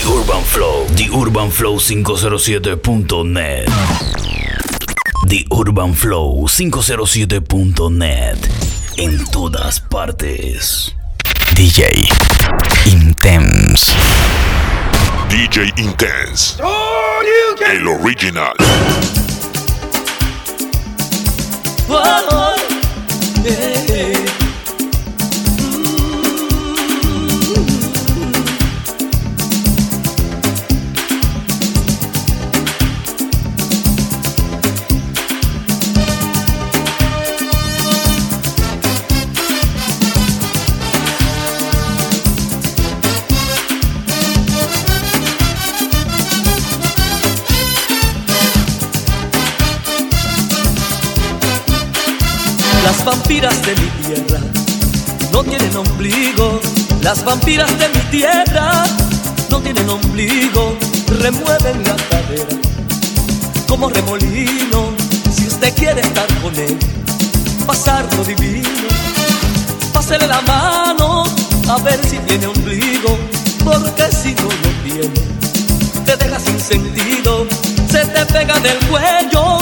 The Urban Flow, The Urban Flow 507.net. The Urban Flow 507.net. En todas partes. DJ Intense. DJ Intense. El original. Oh, yeah. Ombligo. Las vampiras de mi tierra no tienen ombligo. Remueven la cadera como remolino. Si usted quiere estar con él, pasar lo divino. Pásele la mano a ver si tiene ombligo. Porque si no lo tiene, te deja sin sentido. Se te pega del cuello,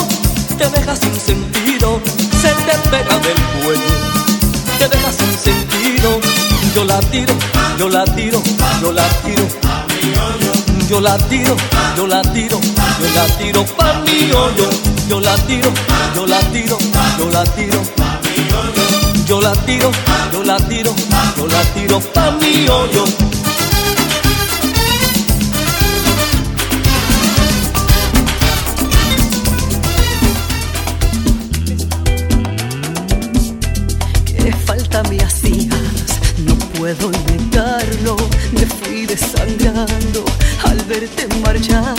te deja sin sentido se te pega del cuello, te deja sin sentido. Yo la tiro, yo la tiro, yo la tiro. Yo la tiro, yo la tiro, yo la tiro pa' mi hoyo. Yo la tiro, yo la tiro, yo la tiro. Yo la tiro, yo la tiro, yo la tiro pa' mi hoyo. Desangrando al verte marchar.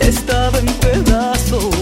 Estaba en pedazos,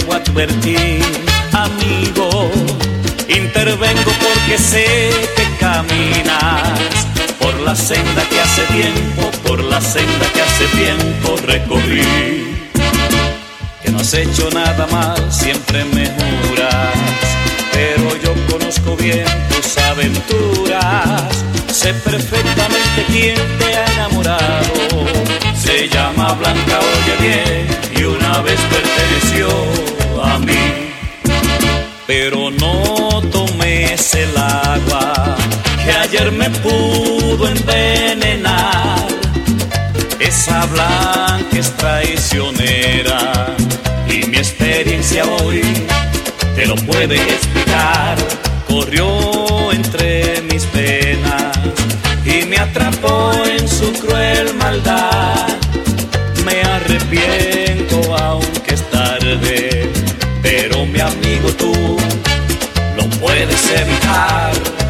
debo advertir, amigo. Intervengo porque sé que caminas por la senda que hace tiempo, por la senda que hace tiempo recorrí. Que no has hecho nada mal, siempre me juras. Pero yo conozco bien tus aventuras. Sé perfectamente quién te ha enamorado. Se llama Blanca, oye bien, y una vez perteneció a mí. Pero no tomes el agua que ayer me pudo envenenar. Esa blanca es traicionera y mi experiencia hoy te lo puede explicar. Corrió entre mis penas y me atrapó en su cruel maldad. Me arrepiento mi amigo tú lo puedes evitar.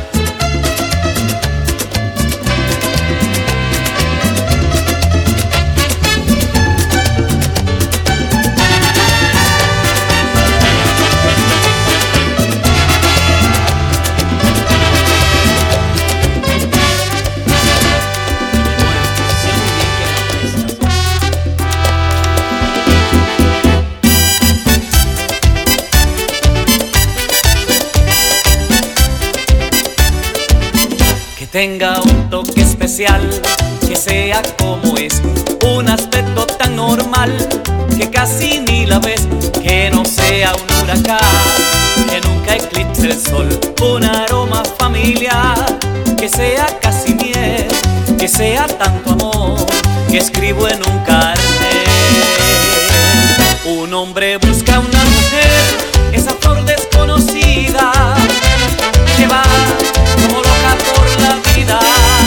Tenga un toque especial, que sea como es, un aspecto tan normal que casi ni la ves, que no sea un huracán, que nunca eclipse el sol, un aroma familiar, que sea casi miel, que sea tanto amor, que escribo en un cartel. Un hombre busca una mujer, esa flor desconocida, que va como loca por la vida. Es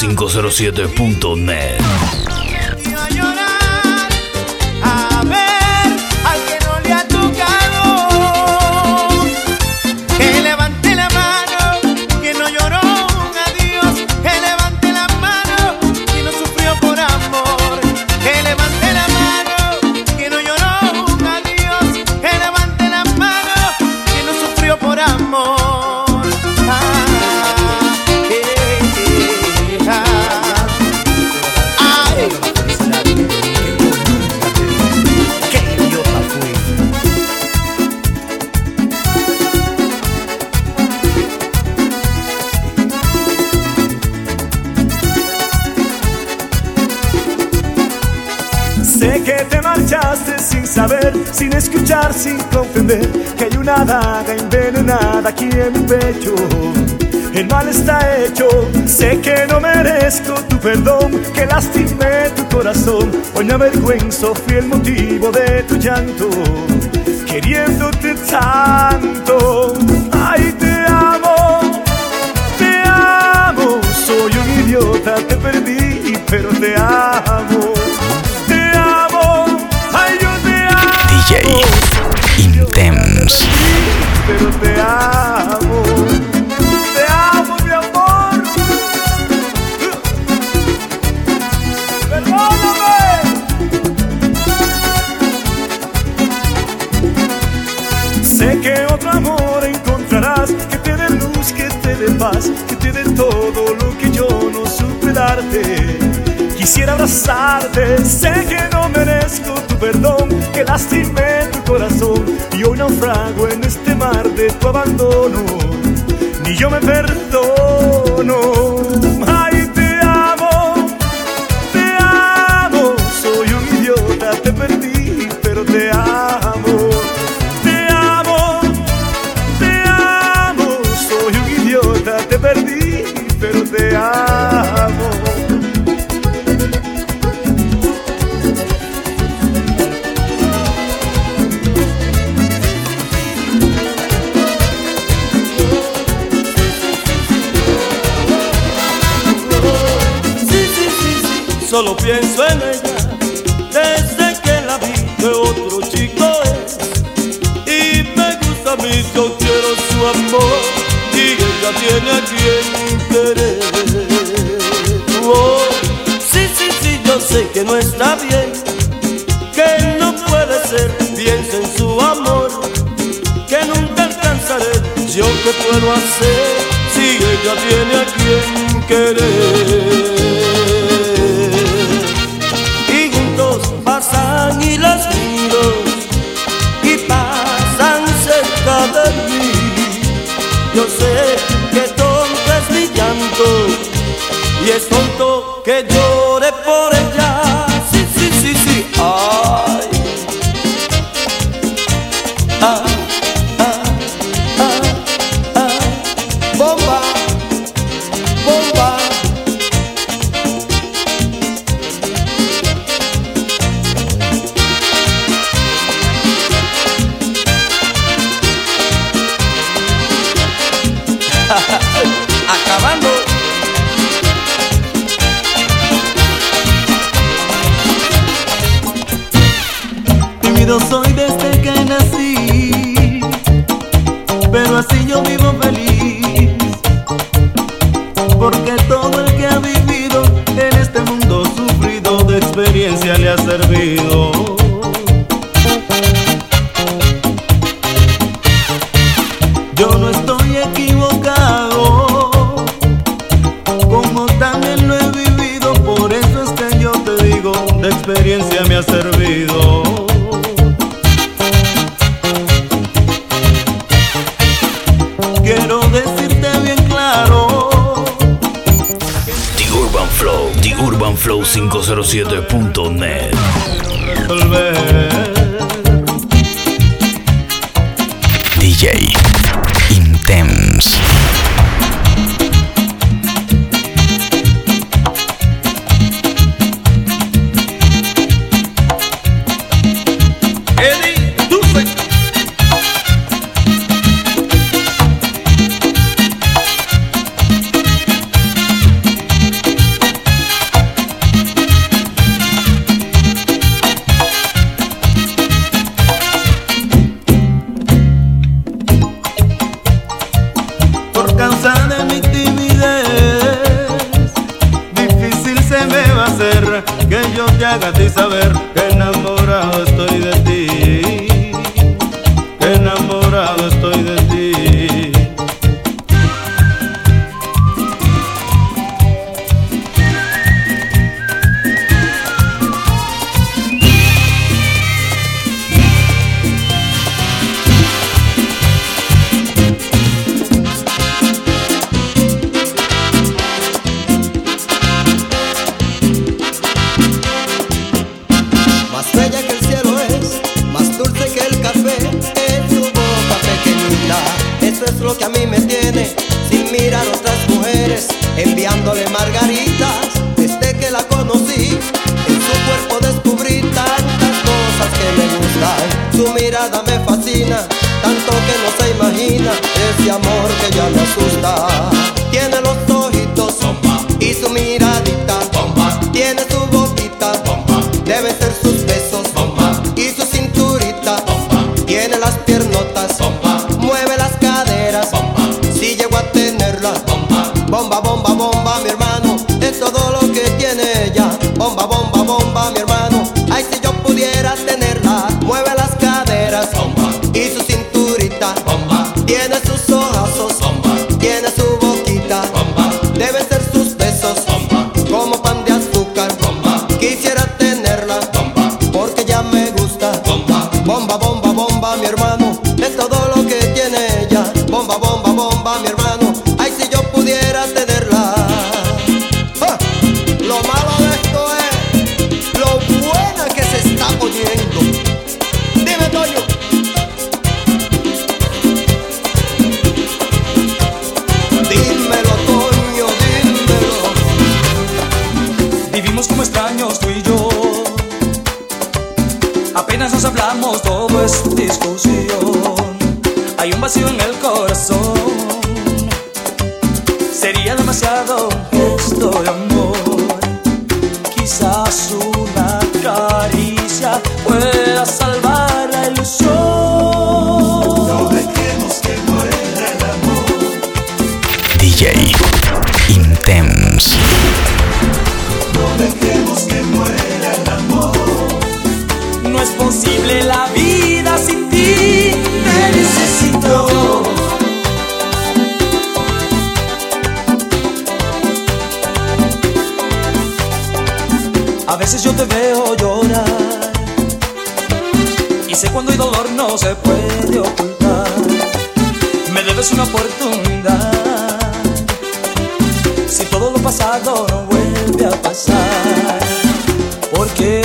507.net. sin escuchar, sin comprender que hay una daga envenenada aquí en mi pecho. El mal está hecho, sé que no merezco tu perdón, que lastimé tu corazón. Hoy me avergüenzo, fui el motivo de tu llanto, queriéndote tanto. Ay, te amo, te amo, soy un idiota, te perdí, pero te amo. Te amo, DJ Intense. Pero te amo, te amo mi amor. Perdóname. Sé que otro amor encontrarás que te dé luz, que te dé paz, que te dé todo lo que yo no supe darte. Quisiera abrazarte, sé que no merezco perdón que lastimé tu corazón y hoy naufrago en este mar de tu abandono. Ni yo me perdono. solo pienso en ella. Desde que la vi que otro chico es. Y me gusta a mí yo quiero su amor. Y ella tiene a quien interés. Oh, sí sí sí yo sé que no está bien. Que no puede ser piensa en su amor. Que nunca alcanzaré yo qué puedo hacer. Si ella tiene a quien querer sé que tonto es mi llanto y es tonto que llore por pero soy Instagram flow507.net. DJ una caricia pueda salvar.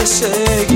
chegue.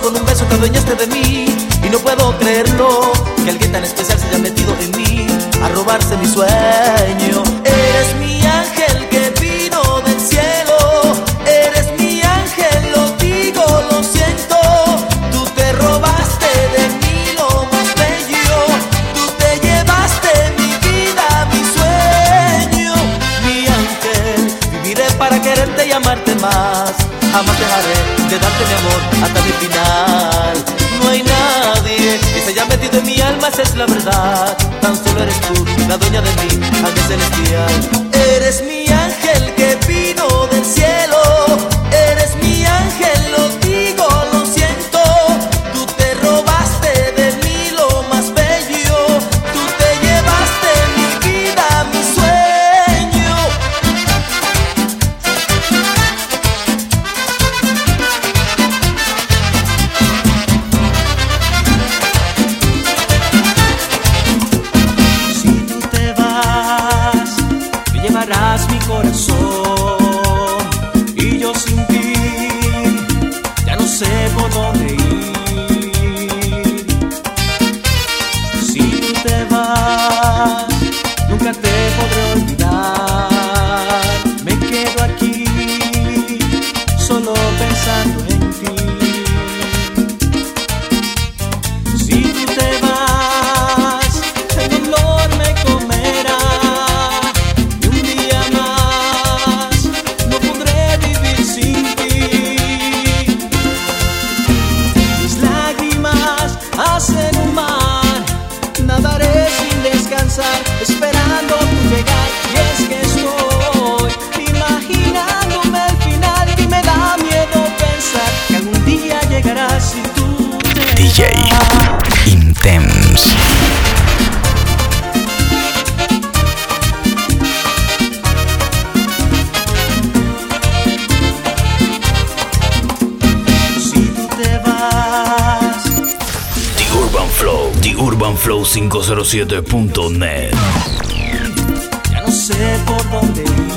con un beso te adueñaste de mí. Y no puedo creerlo Que alguien tan especial se haya metido en mí A robarse mi sueño. y final. No hay nadie que se haya metido en mi alma, esa es la verdad. Tan solo eres tú, la dueña de mí, alma celestial. Intense. Si te vas. The Urban Flow, The Urban Flow 507.net. Ya no sé por dónde ir.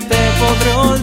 te podré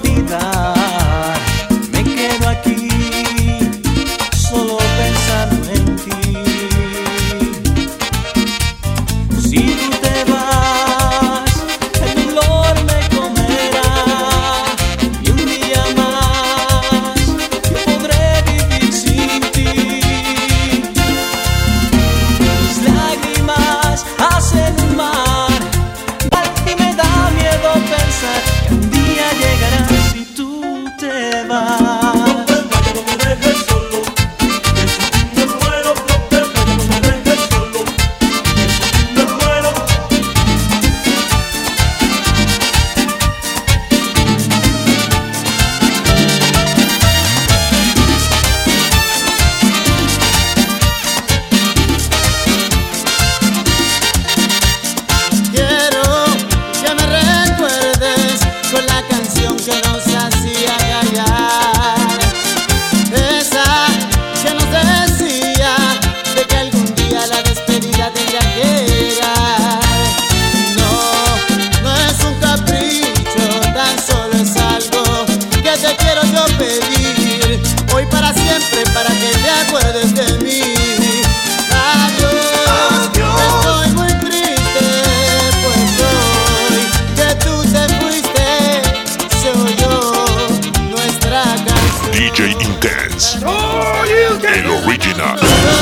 Productions. All you can. The original.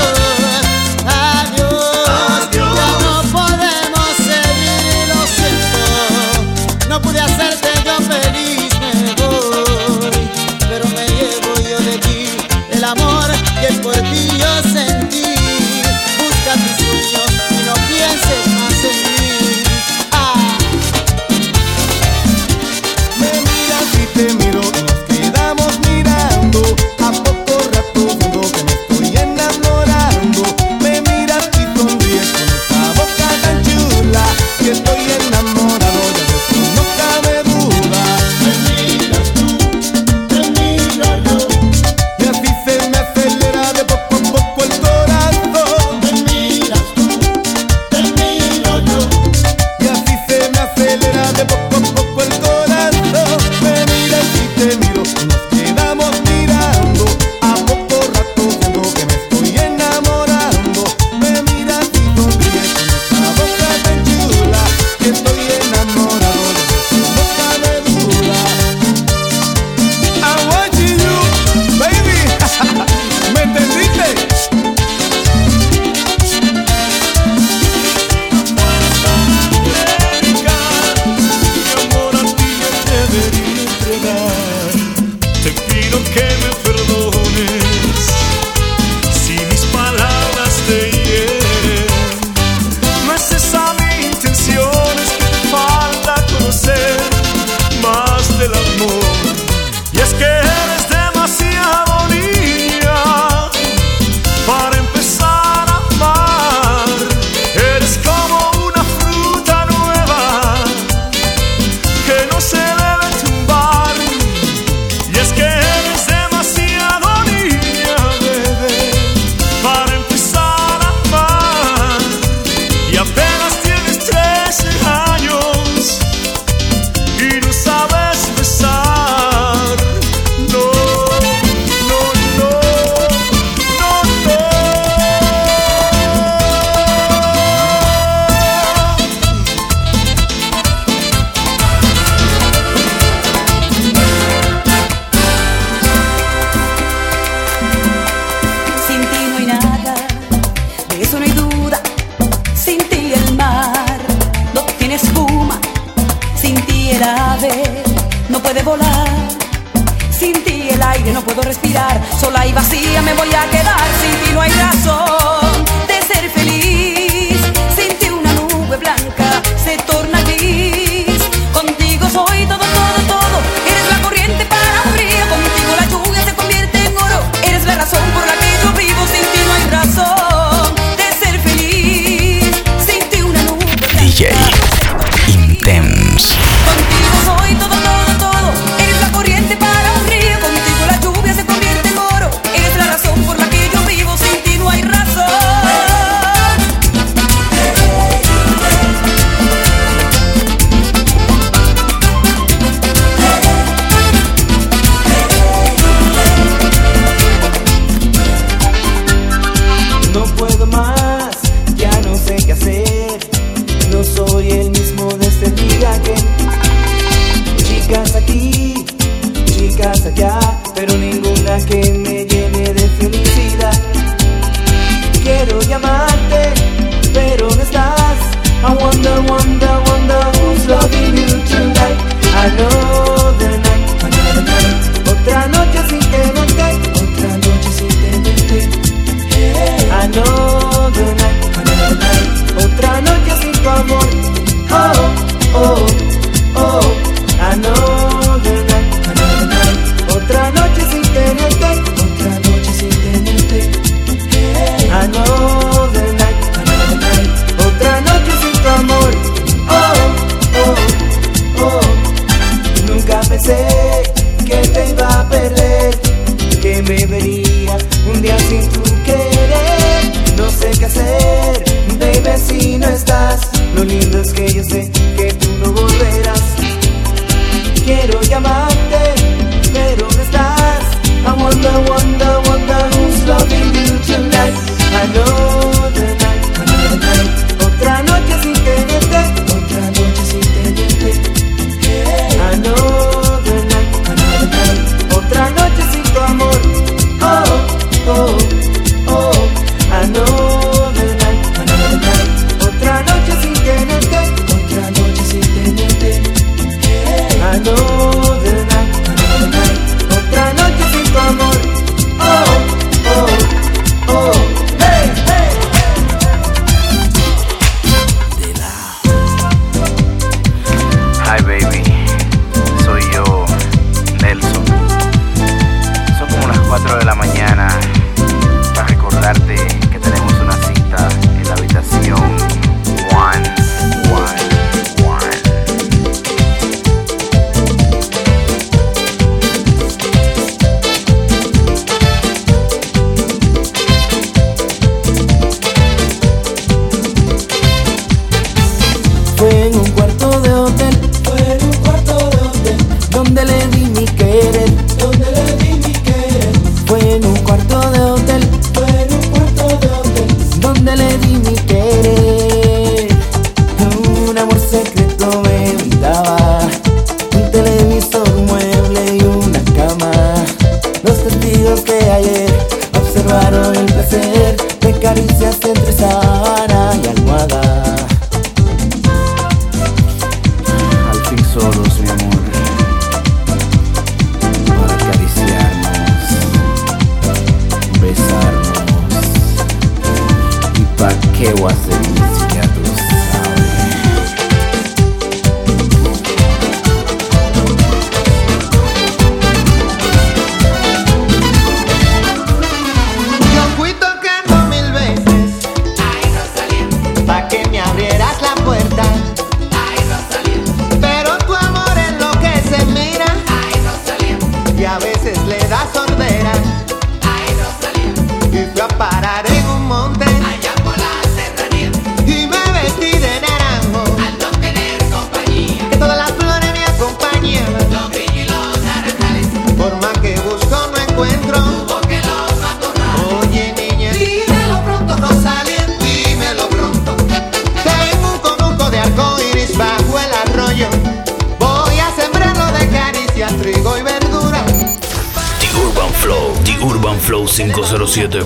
The